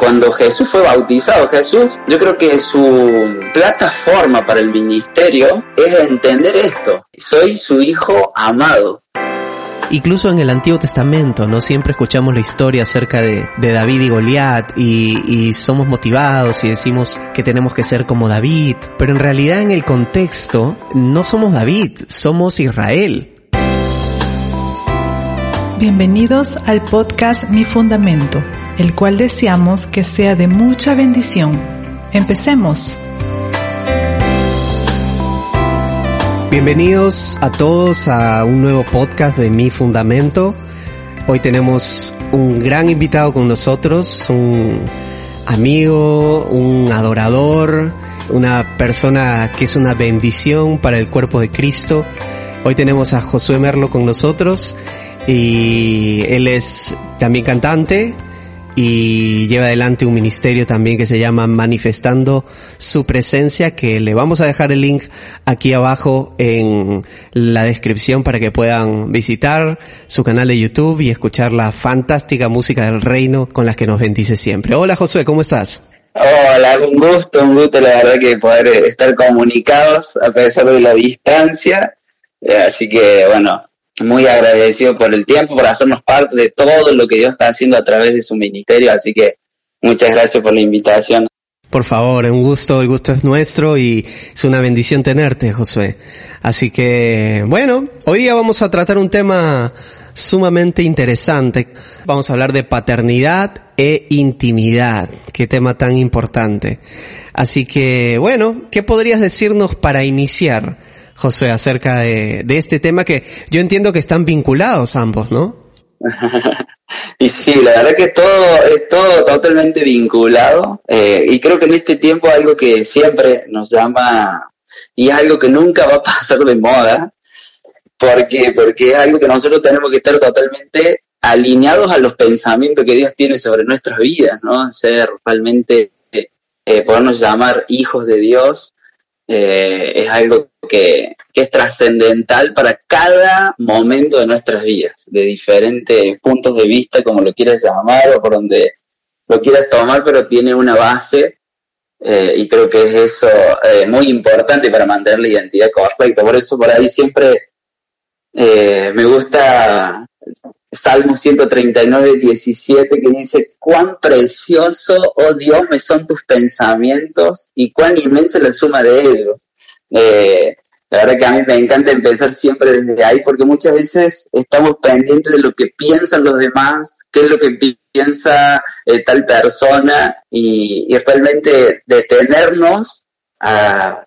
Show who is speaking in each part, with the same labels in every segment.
Speaker 1: cuando Jesús fue bautizado, Jesús, yo creo que su plataforma para el ministerio es entender esto. Soy su hijo amado.
Speaker 2: Incluso en el Antiguo Testamento, ¿no? Siempre escuchamos la historia acerca de, David y Goliat y, y, somos motivados y decimos que tenemos que ser como David, pero en realidad en el contexto no somos David, somos Israel.
Speaker 3: Bienvenidos al podcast Mi Fundamento, el cual deseamos que sea de mucha bendición. Empecemos.
Speaker 2: Bienvenidos a todos a un nuevo podcast de Mi Fundamento. Hoy tenemos un gran invitado con nosotros, un amigo, un adorador, una persona que es una bendición para el cuerpo de Cristo. Hoy tenemos a Josué Merlo con nosotros y él es también cantante y lleva adelante un ministerio también que se llama Manifestando su presencia que le vamos a dejar el link aquí abajo en la descripción para que puedan visitar su canal de YouTube y escuchar la fantástica música del reino con la que nos bendice siempre. Hola Josué, ¿cómo estás?
Speaker 1: Hola, un gusto, un gusto la verdad que poder estar comunicados a pesar de la distancia. Eh, así que bueno, muy agradecido por el tiempo, por hacernos parte de todo lo que Dios está haciendo a través de su ministerio, así que muchas gracias por la invitación.
Speaker 2: Por favor, un gusto, el gusto es nuestro y es una bendición tenerte, Josué. Así que, bueno, hoy día vamos a tratar un tema sumamente interesante. Vamos a hablar de paternidad e intimidad. Qué tema tan importante. Así que, bueno, ¿qué podrías decirnos para iniciar? José, acerca de, este tema que yo entiendo que están vinculados ambos, ¿no?
Speaker 1: y sí, la verdad que todo es todo totalmente vinculado eh, y creo que en este tiempo algo que siempre nos llama y es algo que nunca va a pasar de moda porque porque es algo que nosotros tenemos que estar totalmente alineados a los pensamientos que Dios tiene sobre nuestras vidas, ¿no? Ser realmente eh, podernos llamar hijos de Dios eh, es algo que, es trascendental para cada momento de nuestras vidas, de diferentes puntos de vista, como lo quieras llamar o por donde lo quieras tomar, pero tiene una base eh, y creo que es eso eh, muy importante para mantener la identidad correcta. Por eso por ahí siempre me gusta Salmo 139, 17, que dice, cuán precioso, oh Dios, me son tus pensamientos y cuán inmensa la suma de ellos. Eh, la verdad que a mí me encanta empezar siempre desde ahí porque muchas veces estamos pendientes de lo que piensan los demás, qué es lo que piensa eh, tal persona y, y, realmente detenernos a,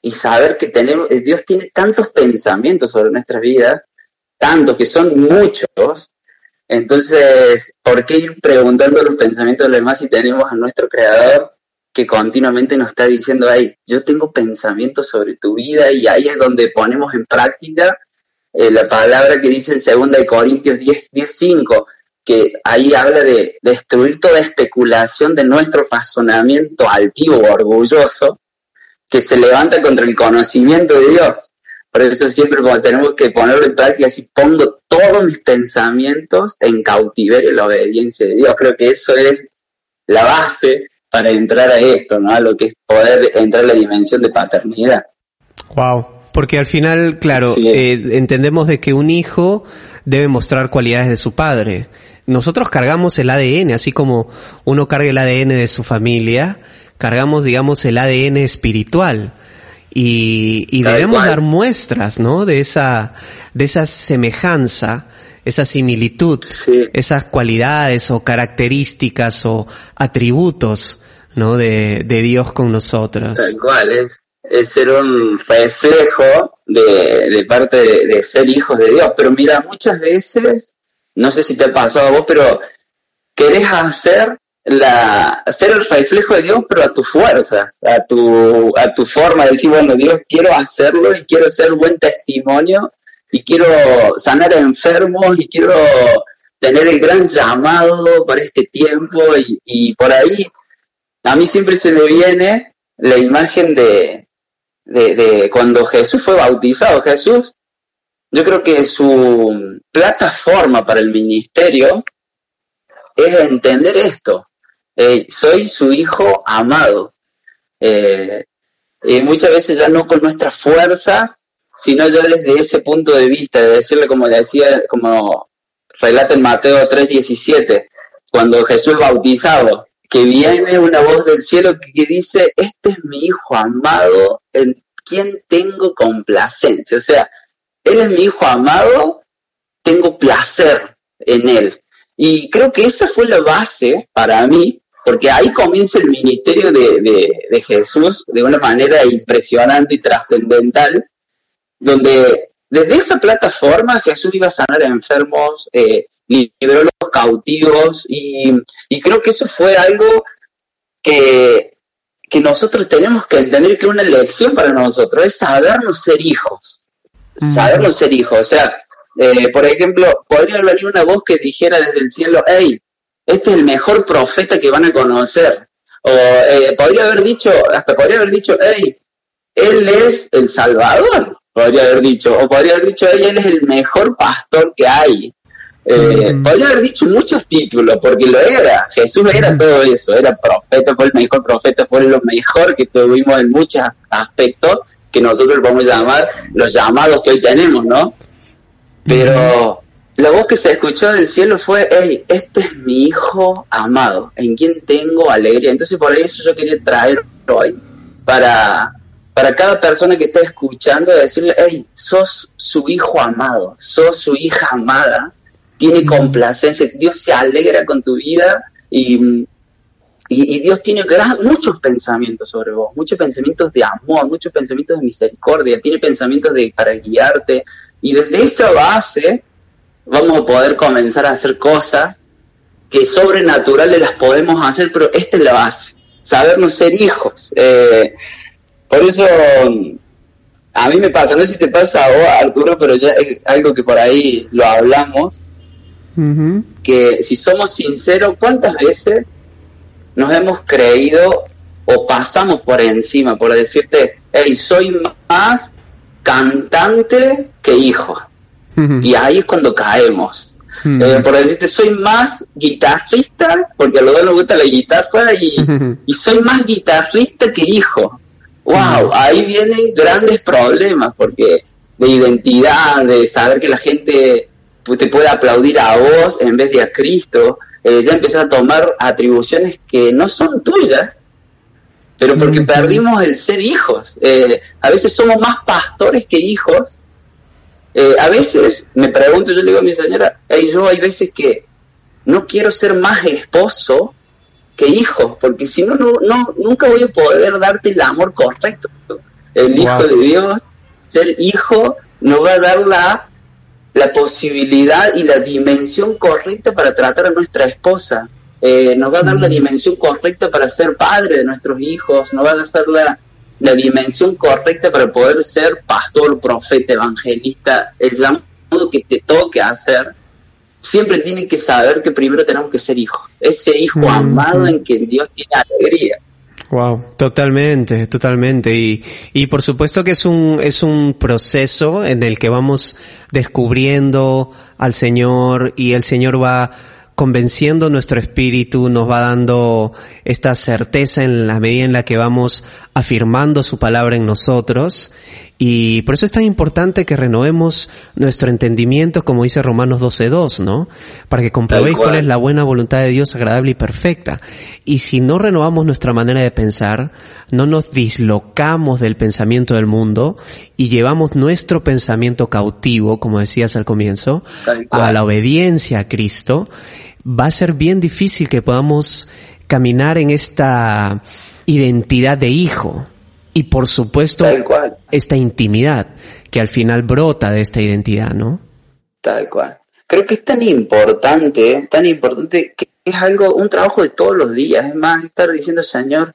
Speaker 1: y saber que tenemos, Dios tiene tantos pensamientos sobre nuestras vidas tantos, que son muchos, entonces, ¿por qué ir preguntando los pensamientos de los demás si tenemos a nuestro creador que continuamente nos está diciendo, ahí, yo tengo pensamientos sobre tu vida y ahí es donde ponemos en práctica eh, la palabra que dice en 2 Corintios 10, 10, que ahí habla de destruir toda especulación de nuestro razonamiento altivo orgulloso que se levanta contra el conocimiento de Dios. Por eso siempre tenemos que ponerlo en práctica, así pongo todos mis pensamientos en cautiverio y la obediencia de Dios. Creo que eso es la base para entrar a esto, ¿no? A lo que es poder entrar a la dimensión de paternidad.
Speaker 2: Wow. Porque al final, claro, eh, entendemos de que un hijo debe mostrar cualidades de su padre. Nosotros cargamos el ADN, así como uno carga el ADN de su familia, cargamos, digamos, el ADN espiritual y, debemos dar muestras, ¿no? De esa, de esa semejanza, esa similitud, esas cualidades o características o atributos, ¿no? De, de Dios con nosotros.
Speaker 1: Tal cual, es, es ser un reflejo de, de parte de, de, ser hijos de Dios. Pero mira, muchas veces, no sé si te ha pasado a vos, pero querés hacer la, ser el reflejo de Dios, pero a tu fuerza, a tu, a tu forma de decir, bueno, Dios, quiero hacerlo y quiero ser buen testimonio y quiero sanar enfermos y quiero tener el gran llamado para este tiempo y, y por ahí a mí siempre se me viene la imagen de, de cuando Jesús fue bautizado. Jesús, yo creo que su plataforma para el ministerio es entender esto, soy su hijo amado. Eh, y muchas veces ya no con nuestra fuerza, sino ya desde ese punto de vista, de decirle como le decía, como relata en Mateo 3:17, cuando Jesús es bautizado, que viene una voz del cielo que, que dice, este es mi hijo amado, en quien tengo complacencia. O sea, él es mi hijo amado, tengo placer en él. Y creo que esa fue la base para mí, porque ahí comienza el ministerio de, Jesús de una manera impresionante y trascendental, donde desde esa plataforma Jesús iba a sanar a enfermos, eh, liberó a los cautivos, y, creo que eso fue algo que, que nosotros tenemos que entender que una lección para nosotros es sabernos ser hijos, sabernos ser hijos, o sea, eh, por ejemplo, podría venir una voz que dijera desde el cielo, hey, este es el mejor profeta que van a conocer. O eh, podría haber dicho, hasta podría haber dicho, hey, él es el Salvador, podría haber dicho. O podría haber dicho, hey, él es el mejor pastor que hay. Eh, podría haber dicho muchos títulos, porque lo era. Jesús era todo eso, era profeta, fue el mejor profeta, fue lo mejor que tuvimos en muchos aspectos que nosotros vamos a llamar los llamados que hoy tenemos, ¿no? Pero la voz que se escuchó del cielo fue, hey, este es mi hijo amado, en quien tengo alegría. Entonces por eso yo quería traer hoy para, para cada persona que esté escuchando, decirle, hey, sos su hijo amado, sos su hija amada, tiene complacencia, Dios se alegra con tu vida y, y, Dios tiene muchos pensamientos sobre vos, muchos pensamientos de amor, muchos pensamientos de misericordia, tiene pensamientos de para guiarte, y desde esa base vamos a poder comenzar a hacer cosas que sobrenaturales las podemos hacer, pero esta es la base, sabernos ser hijos. Eh, por eso a mí me pasa, no sé si te pasa a vos, Arturo, pero ya es algo que por ahí lo hablamos, que si somos sinceros, ¿cuántas veces nos hemos creído o pasamos por encima por decirte, hey, soy más cantante que hijo. Y ahí es cuando caemos. Eh, por decirte, soy más guitarrista, porque a los dos nos gusta la guitarra, y, y soy más guitarrista que hijo. ¡Wow! Ahí vienen grandes problemas, porque de identidad, de saber que la gente te puede aplaudir a vos en vez de a Cristo, eh, ya empiezas a tomar atribuciones que no son tuyas, pero porque perdimos el ser hijos. Eh, a veces somos más pastores que hijos. Eh, a veces me pregunto, yo le digo a mi señora, yo hay veces que no quiero ser más esposo que hijo, porque si no, no, nunca voy a poder darte el amor correcto. El Hijo de Dios, ser hijo, nos va a dar la, la posibilidad y la dimensión correcta para tratar a nuestra esposa. Eh, nos va a dar la dimensión correcta para ser padre de nuestros hijos, nos va a dar la, la dimensión correcta para poder ser pastor, profeta, evangelista, el llamado que te toque hacer, siempre tienen que saber que primero tenemos que ser hijos, ese hijo amado en que Dios tiene alegría.
Speaker 2: Wow, totalmente, totalmente. Y, y por supuesto que es un, es un proceso en el que vamos descubriendo al Señor y el Señor va convenciendo nuestro espíritu, nos va dando esta certeza en la medida en la que vamos afirmando su palabra en nosotros. Y por eso es tan importante que renovemos nuestro entendimiento, como dice Romanos 12.2, ¿no? Para que comprobéis cuál es la buena voluntad de Dios agradable y perfecta. Y si no renovamos nuestra manera de pensar, no nos dislocamos del pensamiento del mundo y llevamos nuestro pensamiento cautivo, como decías al comienzo, a la obediencia a Cristo, va a ser bien difícil que podamos caminar en esta identidad de hijo. Y por supuesto, esta intimidad que al final brota de esta identidad, ¿no?
Speaker 1: Tal cual. Creo que es tan importante, tan importante que es algo, un trabajo de todos los días. Es más, estar diciendo, Señor,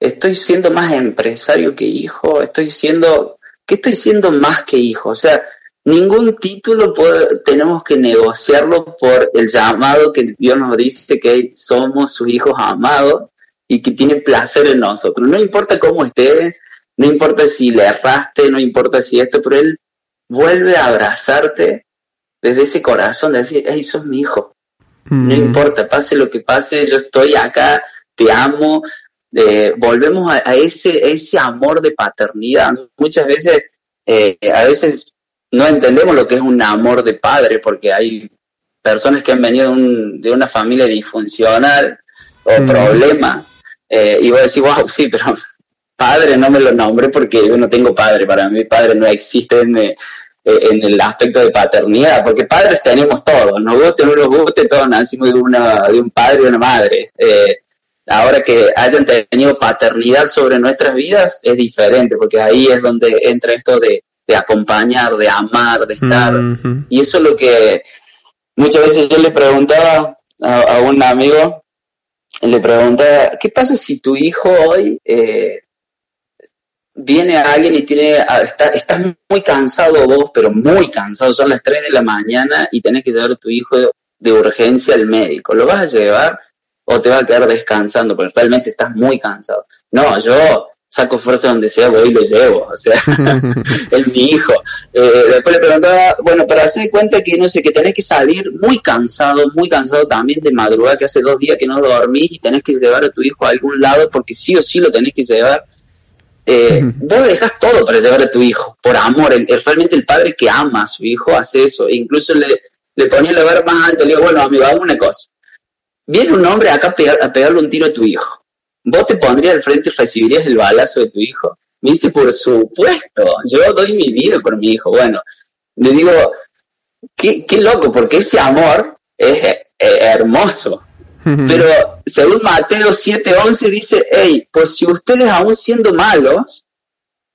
Speaker 1: estoy siendo más empresario que hijo, estoy siendo, ¿qué estoy siendo más que hijo? O sea, ningún título tenemos que negociarlo por el llamado que Dios nos dice que somos sus hijos amados y que tiene placer en nosotros. No importa cómo estés, no importa si le erraste, no importa si esto, pero Él vuelve a abrazarte desde ese corazón, de decir, hey, sos mi hijo. No importa, pase lo que pase, yo estoy acá te amo, eh, volvemos a, ese, ese amor de paternidad. Muchas veces, eh, a veces no entendemos lo que es un amor de padre, porque hay personas que han venido de, una familia disfuncional o problemas, eh, y voy a decir, wow, sí, pero padre no me lo nombré porque yo no tengo padre, para mí padre no existe en, eh, en el aspecto de paternidad, porque padres tenemos todos, nos guste o no nos guste, todos nacimos de, una, de un padre y una madre. Eh, ahora que hayan tenido paternidad sobre nuestras vidas es diferente, porque ahí es donde entra esto de, acompañar, de amar, de estar. Y eso es lo que muchas veces yo le preguntaba a, un amigo, le preguntaba, ¿qué pasa si tu hijo hoy eh, viene alguien y tiene, está, estás muy cansado vos, pero muy cansado, son las 3 de la mañana y tenés que llevar a tu hijo de urgencia al médico, ¿lo vas a llevar? o te va a quedar descansando, porque realmente estás muy cansado. No, yo saco fuerza donde sea, voy y lo llevo, o sea, es mi hijo. Eh, después le preguntaba, bueno, para hacer cuenta que, no sé, que tenés que salir muy cansado, muy cansado también de madrugada, que hace dos días que no dormís y tenés que llevar a tu hijo a algún lado porque sí o sí lo tenés que llevar. Eh, vos dejás todo para llevar a tu hijo, por amor, el, realmente el padre que ama a su hijo hace eso, e incluso le, le ponía la vara más alto, le digo, bueno, amigo, hagamos una cosa, Viene un hombre acá a, pegarle un tiro a tu hijo. ¿Vos te pondrías al frente y recibirías el balazo de tu hijo? Me dice, por supuesto, yo doy mi vida por mi hijo. Bueno, le digo, qué, qué loco, porque ese amor es, hermoso. Pero según Mateo 7:11 dice, hey, pues si ustedes aún siendo malos,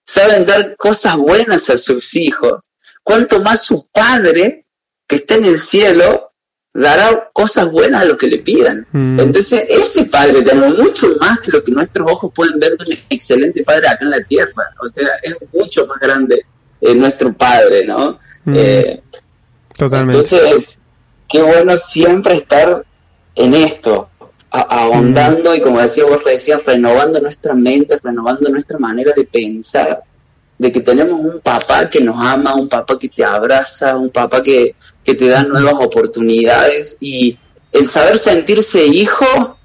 Speaker 1: saben dar cosas buenas a sus hijos, cuanto más su Padre que está en el cielo dará cosas buenas a lo que le pidan. Mm. Entonces, ese padre tenemos mucho más de lo que nuestros ojos pueden ver de un excelente padre acá en la tierra. O sea, es mucho más grande eh, nuestro padre, ¿no?
Speaker 2: Mm. Eh, Totalmente.
Speaker 1: Entonces, qué bueno siempre estar en esto, ahondando y como decía vos recién, renovando nuestra mente, renovando nuestra manera de pensar, de que tenemos un papá que nos ama, un papá que te abraza, un papá que, que te dan nuevas oportunidades y el saber sentirse hijo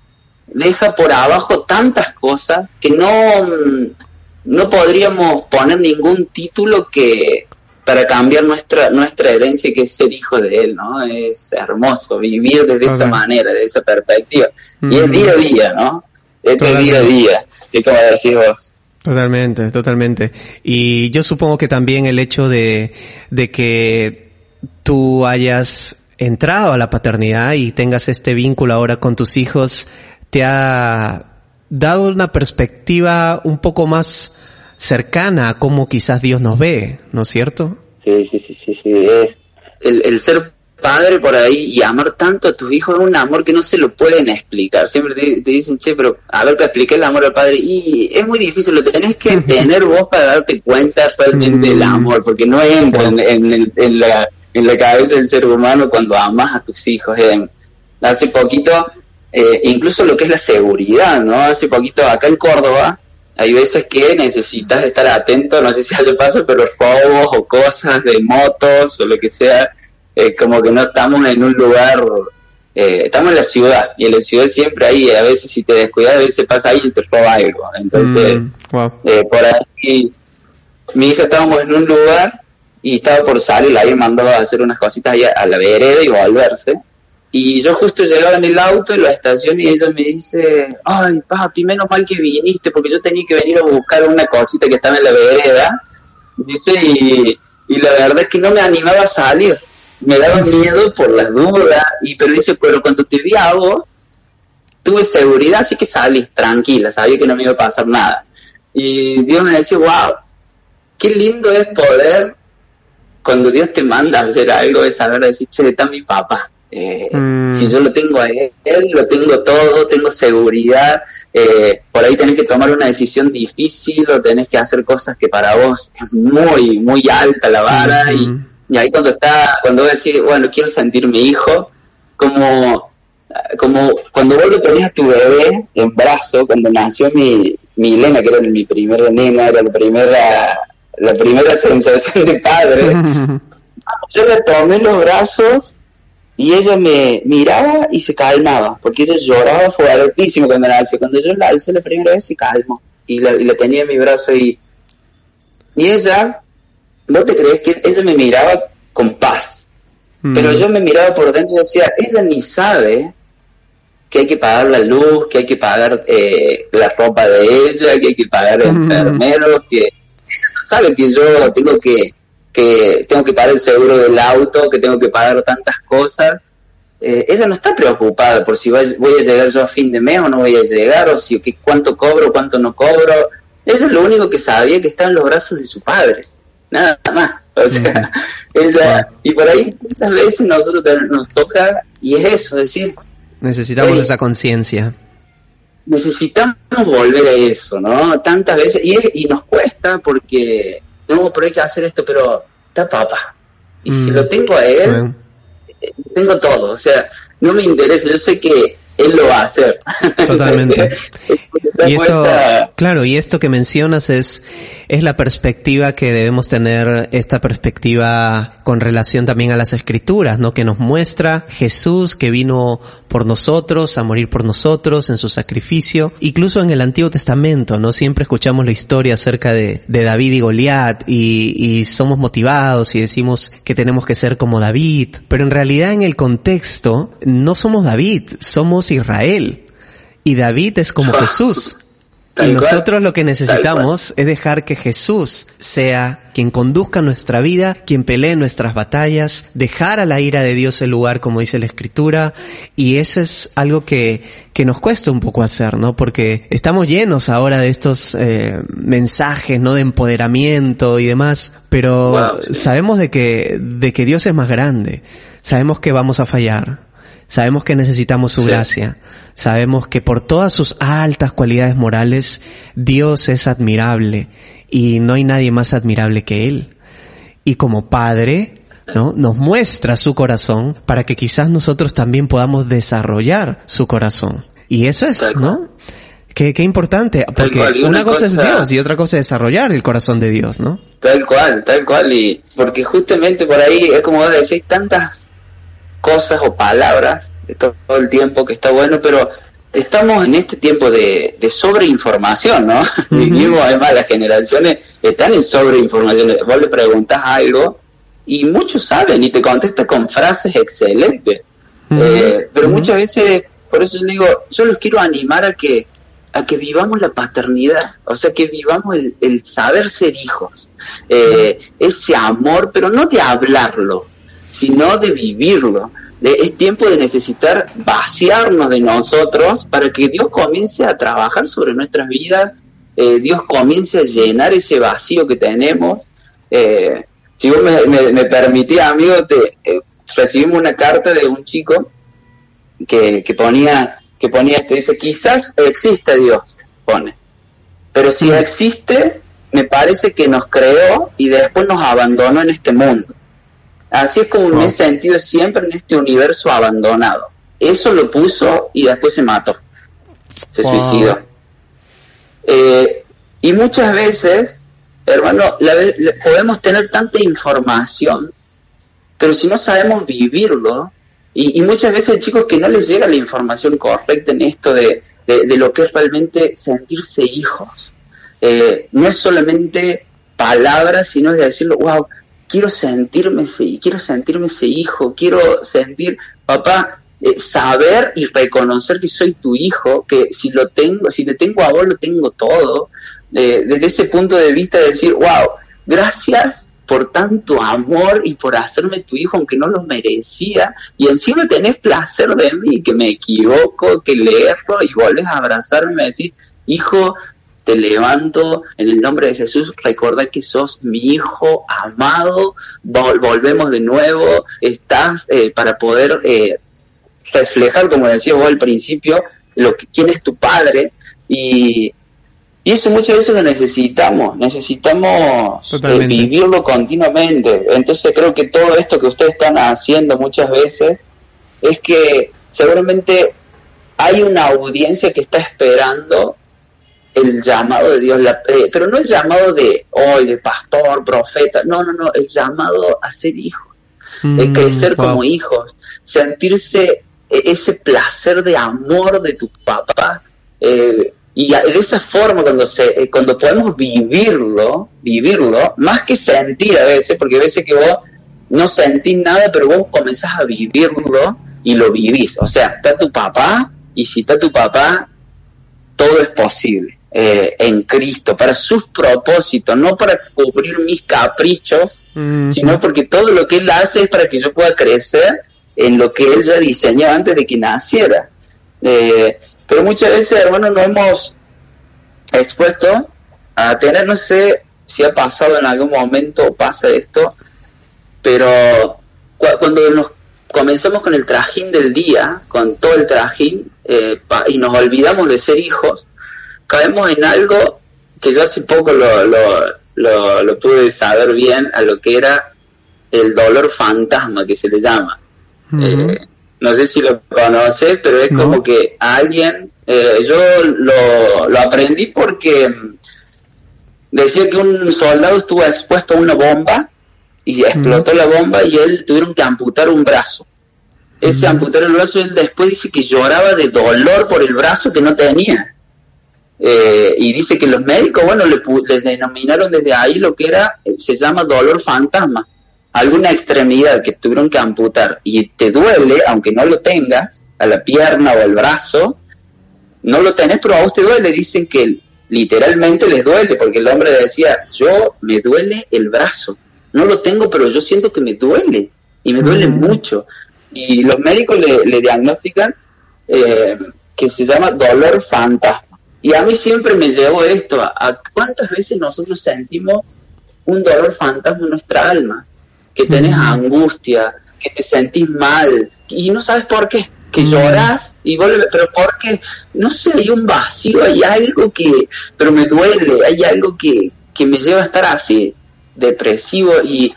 Speaker 1: deja por abajo tantas cosas que no, no podríamos poner ningún título que para cambiar nuestra nuestra herencia que es ser hijo de él, ¿no? Es hermoso vivir desde esa manera, de esa perspectiva. Y es día a día, ¿no? Es día a día, es como decís vos.
Speaker 2: Totalmente, totalmente. Y yo supongo que también el hecho de, de que tú hayas entrado a la paternidad y tengas este vínculo ahora con tus hijos, te ha dado una perspectiva un poco más cercana a cómo quizás Dios nos ve, ¿no es cierto?
Speaker 1: Sí, sí, sí, sí, sí. Es el, el ser padre por ahí y amar tanto a tus hijos es un amor que no se lo pueden explicar. Siempre te, dicen, che, pero a ver, te expliqué el amor al padre. Y es muy difícil, lo tenés que tener vos para darte cuenta realmente del mm. amor, porque no entra en, en, en la en la cabeza del ser humano cuando amas a tus hijos. Eh, hace poquito, eh, incluso lo que es la seguridad, ¿no? Hace poquito acá en Córdoba, hay veces que necesitas estar atento, no sé si te pasa, pero robos o cosas de motos o lo que sea, eh, como que no estamos en un lugar, eh, estamos en la ciudad, y en la ciudad siempre hay, a veces si te descuidas, a veces pasa ahí y te roba algo. Entonces, mm, eh, por ahí, mi hija estábamos en un lugar y estaba por salir, la había mandado a hacer unas cositas ahí a la vereda y volverse. Y yo justo llegaba en el auto en la estación y ella me dice, ay papi, menos mal que viniste porque yo tenía que venir a buscar una cosita que estaba en la vereda. Dice, y, y la verdad es que no me animaba a salir. Me daba miedo por las dudas. Y pero dice, pero cuando te vi a vos, tuve seguridad, así que salí tranquila, sabía que no me iba a pasar nada. Y Dios me decía, wow, qué lindo es poder cuando Dios te manda a hacer algo es saber decir, che, está mi papá. Eh, mm. Si yo lo tengo a él, lo tengo todo, tengo seguridad. Eh, por ahí tenés que tomar una decisión difícil o tenés que hacer cosas que para vos es muy, muy alta la vara. y, y, ahí cuando está, cuando vos decís, bueno, quiero sentir mi hijo, como, como cuando vos lo tenés a tu bebé en brazo, cuando nació mi, mi Elena, que era mi primera nena, era la primera la primera sensación de padre, yo le tomé los brazos y ella me miraba y se calmaba, porque ella lloraba fuertísimo cuando la alzé. Cuando yo la alcé la primera vez se calmó y la, y la tenía en mi brazo y, y ella, ¿no te crees que ella me miraba con paz?
Speaker 2: Mm.
Speaker 1: Pero yo me miraba por dentro y decía, ella ni sabe que hay que pagar la luz, que hay que pagar eh, la ropa de ella, que hay que pagar el
Speaker 2: Mm.
Speaker 1: enfermero, que sabe que yo tengo que, que tengo que pagar el seguro del auto, que tengo que pagar tantas cosas. Eh, ella no está preocupada por si voy, voy a llegar yo a fin de mes o no voy a llegar, o si que, cuánto cobro, cuánto no cobro. Ella es lo único que sabía que estaba en los brazos de su padre, nada más. O sea, ella, y por ahí muchas veces nosotros nos toca, y es eso, decir,
Speaker 2: Necesitamos
Speaker 1: Sí.
Speaker 2: esa conciencia.
Speaker 1: Necesitamos volver a eso, ¿no? Tantas veces, y, es- y nos cuesta porque, no, pero hay que hacer esto, pero está papá. Y si
Speaker 2: Mm.
Speaker 1: lo tengo a él,
Speaker 2: Bueno,
Speaker 1: eh, tengo todo, o sea, no me interesa, yo sé que él lo va a hacer.
Speaker 2: Totalmente. Y esto, claro, y esto que mencionas es, es la perspectiva que debemos tener, esta perspectiva con relación también a las escrituras, ¿no? Que nos muestra Jesús que vino por nosotros, a morir por nosotros en su sacrificio. Incluso en el Antiguo Testamento, ¿no? Siempre escuchamos la historia acerca de, de David y Goliat y, y somos motivados y decimos que tenemos que ser como David. Pero en realidad en el contexto no somos David, somos Israel. Y David es como Jesús.
Speaker 1: Tal
Speaker 2: y nosotros lo que necesitamos es dejar que Jesús sea quien conduzca nuestra vida, quien pelee nuestras batallas, dejar a la ira de Dios el lugar, como dice la Escritura, y eso es algo que, que nos cuesta un poco hacer, ¿no? Porque estamos llenos ahora de estos eh, mensajes, ¿no? De empoderamiento y demás, pero
Speaker 1: Wow, sí.
Speaker 2: sabemos de que, de que Dios es más grande, sabemos que vamos a fallar, Sabemos que necesitamos su
Speaker 1: Sí.
Speaker 2: gracia. Sabemos que por todas sus altas cualidades morales, Dios es admirable y no hay nadie más admirable que Él. Y como Padre, ¿no? Nos muestra su corazón para que quizás nosotros también podamos desarrollar su corazón. Y eso es. ¿no? Qué, qué importante, porque
Speaker 1: cual,
Speaker 2: una,
Speaker 1: una
Speaker 2: cosa, es Dios y otra cosa es desarrollar el corazón de Dios, ¿no?
Speaker 1: Tal cual, tal cual, y porque justamente por ahí es como vos decís, tantas cosas o palabras de to- todo el tiempo que está bueno, pero estamos en este tiempo de, de sobreinformación, ¿no? Vivimos, además, las generaciones están en sobreinformación. Vos le preguntas algo y muchos saben y te contesta con frases excelentes. Eh, pero muchas veces, por eso yo digo, yo los quiero animar a que a que vivamos la paternidad, o sea, que vivamos el, el saber ser hijos, eh, ese amor, pero no de hablarlo, sino de vivirlo. De- es tiempo de necesitar vaciarnos de nosotros para que Dios comience a trabajar sobre nuestras vidas, eh, Dios comience a llenar ese vacío que tenemos. Eh, si vos me, me, me permitís, amigo, te, eh, recibimos una carta de un chico que, que ponía que ponía esto, dice, quizás existe Dios, pone, pero si existe, me parece que nos creó y después nos abandonó en este mundo. Así es como me he sentido siempre en este universo abandonado. Eso lo puso y después se mató, se
Speaker 2: Wow.
Speaker 1: suicidó. Eh, y muchas veces, hermano, la le- podemos tener tanta información, pero si no sabemos vivirlo, y, y muchas veces hay chicos que no les llega la información correcta en esto de, de, de lo que es realmente sentirse hijos. Eh, no es solamente palabras, sino es de decirlo, wow, quiero sentirme ese, quiero sentirme ese hijo, quiero sentir, papá, eh, saber y reconocer que soy tu hijo, que si lo tengo, si te tengo a vos, lo tengo todo. Eh, desde ese punto de vista de decir, wow, gracias por tanto amor y por hacerme tu hijo aunque no lo merecía y encima tenés placer de mí, que me equivoco, que le erro y volvés a abrazarme y decís, hijo, te levanto en el nombre de Jesús, recordá que sos mi hijo amado, vol- volvemos de nuevo, estás eh, para poder eh, reflejar, como decía vos al principio, lo que, quién es tu padre. Y, y eso muchas veces lo necesitamos, necesitamos eh, vivirlo continuamente. Entonces creo que todo esto que ustedes están haciendo muchas veces es que seguramente hay una audiencia que está esperando el llamado de Dios, la- eh, pero no el llamado de hoy, de pastor, profeta, no, no, no, el llamado a ser hijo, de
Speaker 2: Mm,
Speaker 1: crecer
Speaker 2: wow.
Speaker 1: como hijos, sentirse e-, ese placer de amor de tu papá. Eh, y de esa forma, cuando, se, eh, cuando podemos vivirlo, vivirlo, más que sentir a veces, porque a veces que vos no sentís nada, pero vos comenzás a vivirlo y lo vivís. O sea, está tu papá, y si está tu papá, todo es posible. Eh, en Cristo, para sus propósitos, no para cubrir mis caprichos, sino porque todo lo que Él hace es para que yo pueda crecer en lo que Él ya diseñó antes de que naciera. Eh, pero muchas veces, hermanos, nos hemos expuesto a tener, no sé si ha pasado en algún momento, pasa esto, pero cuando nos comenzamos con el trajín del día, con todo el trajín, eh, y nos olvidamos de ser hijos, caemos en algo que yo hace poco lo, lo, lo, pude saber bien a lo que era el dolor fantasma que se le llama. Eh, no sé si lo conoces, pero es como que alguien, eh, yo lo, lo aprendí porque mm, decía que un soldado estuvo expuesto a una bomba y explotó la bomba y él tuvieron que amputar un brazo. Ese amputar el brazo, él después dice que lloraba de dolor por el brazo que no tenía. Eh, y dice que los médicos, bueno, le, denominaron desde ahí lo que era, eh, se llama dolor fantasma, alguna extremidad que tuvieron que amputar. Y te duele, aunque no lo tengas, a la pierna o al brazo, no lo tenés, pero a vos te duele, dicen que literalmente les duele, porque el hombre decía, yo me duele el brazo, no lo tengo, pero yo siento que me duele, y me duele mucho. Y los médicos le, diagnostican eh, que se llama dolor fantasma y a mí siempre me llevó esto, a, cuántas veces nosotros sentimos un dolor fantasma en nuestra alma, que tenés angustia, que te sentís mal y no sabes por qué, que lloras y vuelves, pero ¿por qué? No sé, hay un vacío, hay algo que, pero me duele, hay algo que, que me lleva a estar así, depresivo y,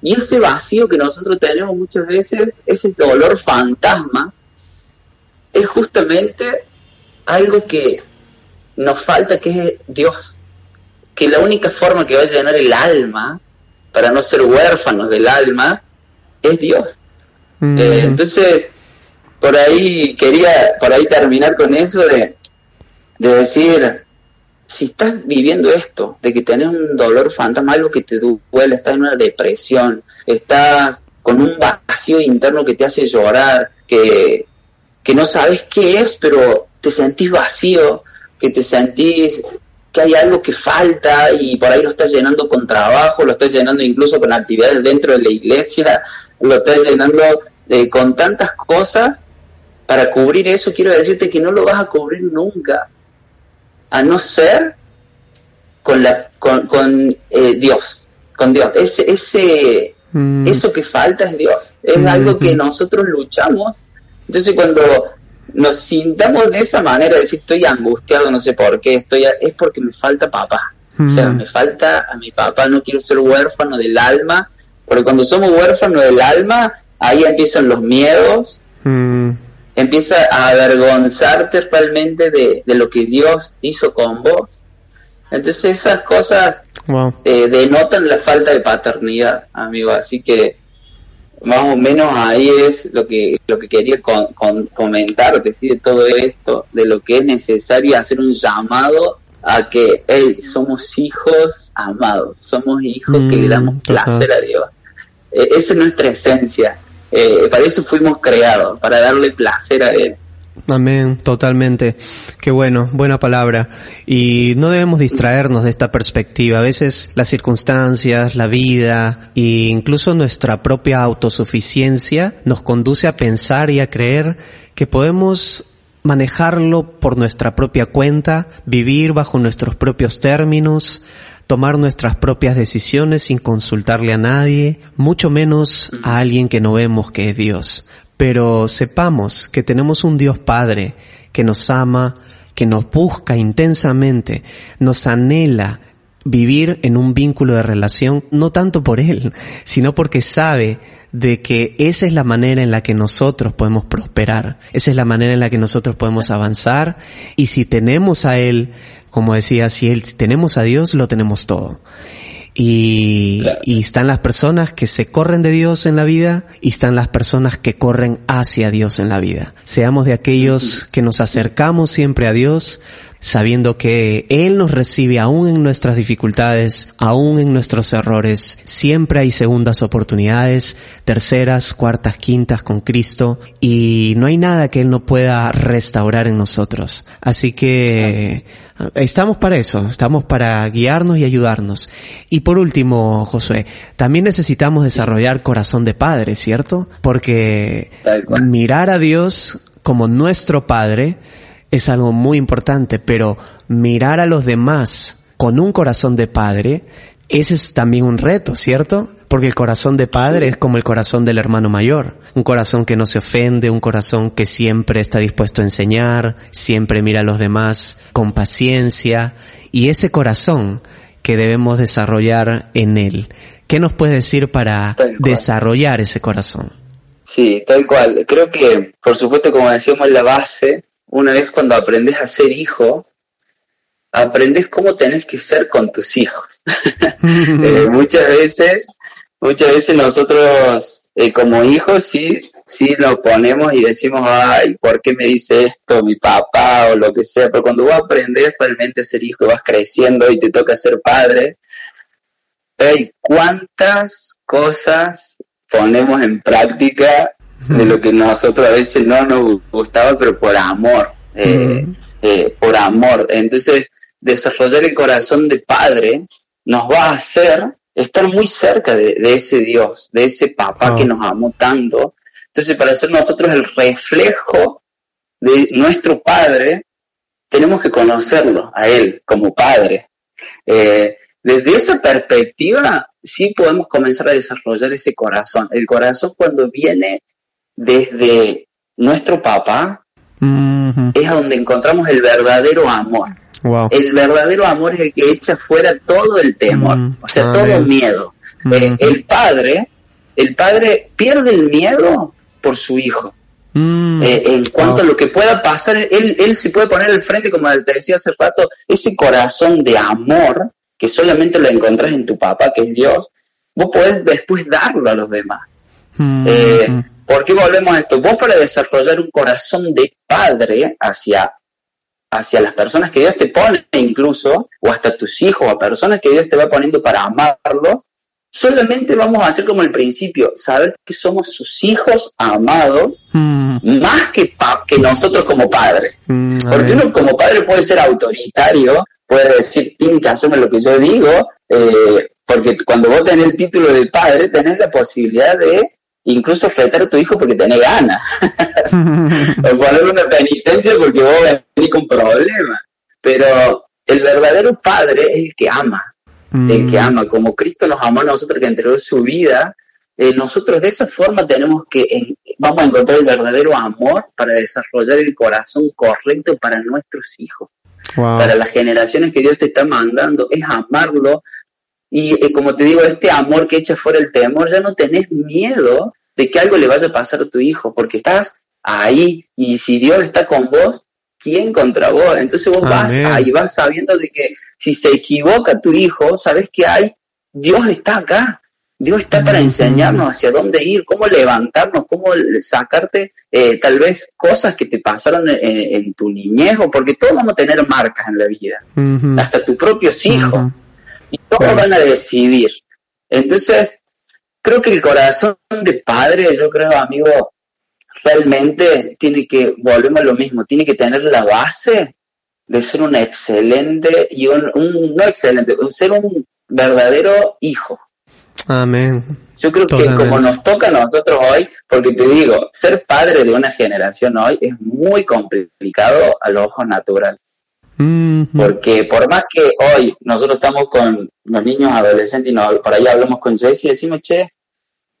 Speaker 1: y ese vacío que nosotros tenemos muchas veces, ese dolor fantasma, es justamente algo que nos falta que es Dios. Que la única forma que va a llenar el alma, para no ser huérfanos del alma, es Dios. Mm. Eh, entonces, por ahí quería, por ahí terminar con eso de, de decir, si estás viviendo esto, de que tenés un dolor fantasma, algo que te duele, estás en una depresión, estás con un vacío interno que te hace llorar, que, que no sabes qué es, pero te sentís vacío, que te sentís que hay algo que falta y por ahí lo estás llenando con trabajo, lo estás llenando incluso con actividades dentro de la iglesia, lo estás llenando eh, con tantas cosas, para cubrir eso quiero decirte que no lo vas a cubrir nunca, a no ser con, la, con, con eh, Dios, con Dios. Ese, ese, mm. Eso que falta es Dios, es mm, algo que mm. nosotros luchamos. Entonces cuando nos sintamos de esa manera, decir estoy angustiado, no sé por qué, estoy es porque me falta papá. O sea, mm. me falta a mi papá, no quiero ser huérfano del alma, porque cuando somos huérfanos del alma, ahí empiezan los miedos, mm. empieza a avergonzarte realmente de, lo que Dios hizo con vos. Entonces esas cosas eh, denotan la falta de paternidad, amigo. Así que más o menos ahí es lo que lo que quería con, comentar, decir todo esto, de lo que es necesario hacer un llamado a que somos hijos amados, somos hijos que le damos mm, placer a Dios. E, esa es nuestra esencia. Eh, para eso fuimos creados, para darle placer a Él.
Speaker 2: Amén, totalmente. Qué bueno, buena palabra. Y no debemos distraernos de esta perspectiva. A veces las circunstancias, la vida e incluso nuestra propia autosuficiencia nos conduce a pensar y a creer que podemos manejarlo por nuestra propia cuenta, vivir bajo nuestros propios términos, tomar nuestras propias decisiones sin consultarle a nadie, mucho menos a alguien que no vemos que es Dios. Pero sepamos que tenemos un Dios Padre que nos ama, que nos busca intensamente, nos anhela vivir en un vínculo de relación, no tanto por Él, sino porque sabe de que esa es la manera en la que nosotros podemos prosperar, esa es la manera en la que nosotros podemos avanzar y si tenemos a Él, como decía, si él, tenemos a Dios, lo tenemos todo. Y, y están las personas que se corren de Dios en la vida y están las personas que corren hacia Dios en la vida. Seamos de aquellos que nos acercamos siempre a Dios, sabiendo que Él nos recibe aún en nuestras dificultades, aún en nuestros errores. Siempre hay segundas oportunidades, terceras, cuartas, quintas con Cristo y no hay nada que Él no pueda restaurar en nosotros. Así que estamos para eso, estamos para guiarnos y ayudarnos. Y por último, Josué, también necesitamos desarrollar corazón de padre, ¿cierto? Porque mirar a Dios como nuestro Padre es algo muy importante, pero mirar a los demás con un corazón de padre, ese es también un reto, ¿cierto? Porque el corazón de padre es como el corazón del hermano mayor, un corazón que no se ofende, un corazón que siempre está dispuesto a enseñar, siempre mira a los demás con paciencia, y ese corazón que debemos desarrollar en él. ¿Qué nos puede decir para desarrollar ese corazón?
Speaker 1: Sí, tal cual. Creo que, por supuesto, como decíamos, la base una vez cuando aprendes a ser hijo, aprendes cómo tenés que ser con tus hijos. Eh, muchas veces, muchas veces nosotros eh, como hijos sí, sí lo ponemos y decimos, ay, ¿por qué me dice esto mi papá o lo que sea? Pero cuando vos aprendes realmente a ser hijo y vas creciendo y te toca ser padre, hey, ¿cuántas cosas ponemos en práctica de lo que nosotros a veces no nos gustaba, pero por amor, eh, eh, por amor. Entonces, desarrollar el corazón de padre nos va a hacer estar muy cerca de, ese Dios, de ese papá que nos amó tanto. Entonces, para ser nosotros el reflejo de nuestro padre, tenemos que conocerlo a él como padre. Eh, desde esa perspectiva, sí podemos comenzar a desarrollar ese corazón. El corazón cuando viene desde nuestro papá es a donde encontramos el verdadero amor. El verdadero amor es el que echa fuera todo el temor, o sea, todo el miedo. Eh, el padre, el padre pierde el miedo por su hijo. Eh, en cuanto a lo que pueda pasar, él, él se puede poner al frente, como te decía hace rato, ese corazón de amor que solamente lo encontrás en tu papá, que es Dios, vos podés después darlo a los demás. Eh, ¿Por qué volvemos a esto? Vos para desarrollar un corazón de padre hacia, hacia las personas que Dios te pone incluso, o hasta tus hijos, o personas que Dios te va poniendo para amarlos, solamente vamos a hacer como el principio, saber que somos sus hijos amados, mm. más que, que nosotros como padres. Mm, Porque uno como padre puede ser autoritario, puede decir, tiene que hacerme lo que yo digo, eh, porque cuando vos tenés el título de padre, tenés la posibilidad de incluso retar a tu hijo porque tenés ganas, o poner una penitencia porque vos venís con problemas. Pero el verdadero padre es el que ama, el que mm. ama, como Cristo nos amó a nosotros que entregó su vida, eh, nosotros de esa forma tenemos que, vamos a encontrar el verdadero amor para desarrollar el corazón correcto para nuestros hijos. Para las generaciones que Dios te está mandando, es amarlo y eh, como te digo, este amor que echa fuera el temor, ya no tenés miedo de que algo le vaya a pasar a tu hijo, porque estás ahí y si Dios está con vos, ¿quién contra vos? Entonces vos vas ahí, vas sabiendo de que si se equivoca tu hijo, sabes que hay, Dios está acá. Dios está para enseñarnos hacia dónde ir, cómo levantarnos, cómo sacarte eh, tal vez cosas que te pasaron en, tu niñez, porque todos vamos a tener marcas en la vida, hasta tus propios hijos. Y todos van a decidir. Entonces, creo que el corazón de padre, yo creo, amigo, realmente tiene que, volvemos a lo mismo, tiene que tener la base de ser un excelente y un, no excelente, ser un verdadero hijo.
Speaker 2: Amén.
Speaker 1: Yo creo que como nos toca a nosotros hoy, porque te digo, ser padre de una generación hoy es muy complicado a los ojos naturales. Porque por más que hoy nosotros estamos con los niños adolescentes y por ahí hablamos con Jesse y decimos, che,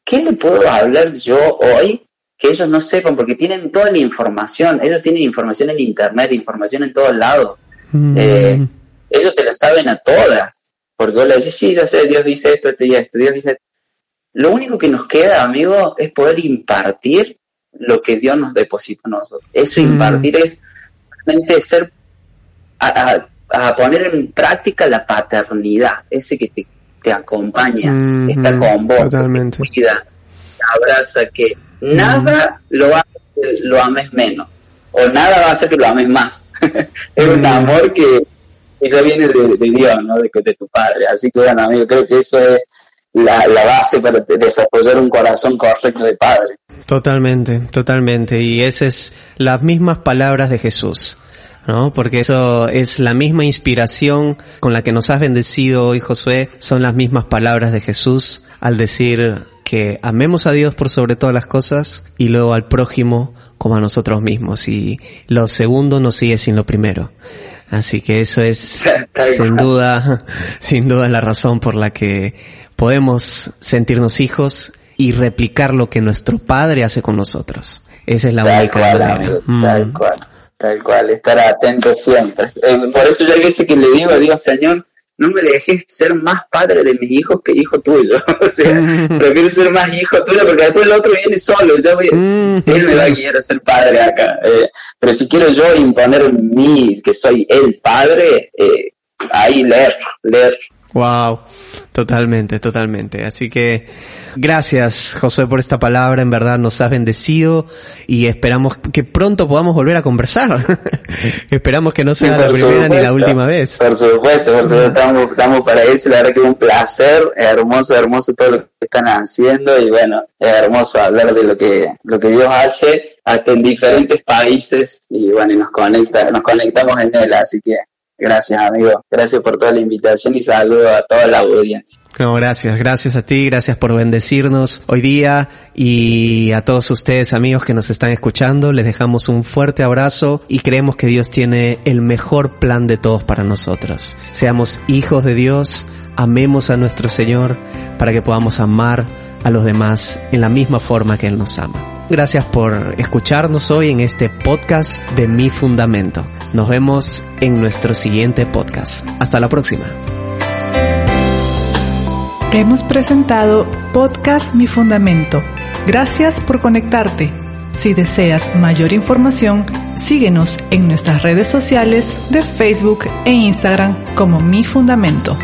Speaker 1: ¿qué le puedo hablar yo hoy que ellos no sepan? Porque tienen toda la información, ellos tienen información en internet, información en todos lados. Eh, ellos te la saben a todas. Porque vos le decís, sí, ya sé, Dios dice esto, esto y esto, Dios dice Lo único que nos queda, amigo, es poder impartir lo que Dios nos depositó a nosotros. Eso impartir es realmente ser a, poner en práctica la paternidad, ese que te, te acompaña, está con vos, te cuida, te abraza, que nada lo hace que lo ames menos, o nada va a hacer que lo ames más. es un amor que, ya viene de, Dios, ¿no? De, de tu padre. Así que bueno, amigo, creo que eso es la, la base para desarrollar un corazón correcto de padre.
Speaker 2: Totalmente, totalmente. Y esas es las mismas palabras de Jesús. ¿No? Porque eso es la misma inspiración con la que nos has bendecido hoy, Josué, son las mismas palabras de Jesús al decir que amemos a Dios por sobre todas las cosas y luego al prójimo como a nosotros mismos. Y lo segundo no sigue sin lo primero. Así que eso es sin duda, sin duda la razón por la que podemos sentirnos hijos y replicar lo que nuestro Padre hace con nosotros. Esa es la única manera.
Speaker 1: Mm. Tal cual, estar atento siempre. Eh, por eso yo a veces que le digo a Dios, Señor, no me dejes ser más padre de mis hijos que hijo tuyo. o sea, prefiero ser más hijo tuyo porque después el otro viene solo. Yo voy, mm. él me va a guiar a ser padre acá. Eh, pero si quiero yo imponer en mí que soy el padre, eh, ahí leer, leer.
Speaker 2: Wow, totalmente, totalmente. Así que gracias José por esta palabra, en verdad nos has bendecido y esperamos que pronto podamos volver a conversar. esperamos que no sea la primera ni la última vez.
Speaker 1: Por supuesto, por supuesto, estamos, estamos para eso, la verdad que es un placer, hermoso, hermoso todo lo que están haciendo y bueno, es hermoso hablar de lo que, lo que Dios hace hasta en diferentes países y bueno, y nos conecta, nos conectamos en él, así que Gracias, amigo. Gracias por toda la invitación y saludo a toda la audiencia.
Speaker 2: No, gracias, gracias a ti, gracias por bendecirnos hoy día y a todos ustedes amigos que nos están escuchando, les dejamos un fuerte abrazo y creemos que Dios tiene el mejor plan de todos para nosotros. Seamos hijos de Dios, amemos a nuestro Señor para que podamos amar a los demás en la misma forma que Él nos ama. Gracias por escucharnos hoy en este podcast de Mi Fundamento. Nos vemos en nuestro siguiente podcast. Hasta la próxima.
Speaker 3: Hemos presentado Podcast Mi Fundamento. Gracias por conectarte. Si deseas mayor información, síguenos en nuestras redes sociales de Facebook e Instagram como Mi Fundamento.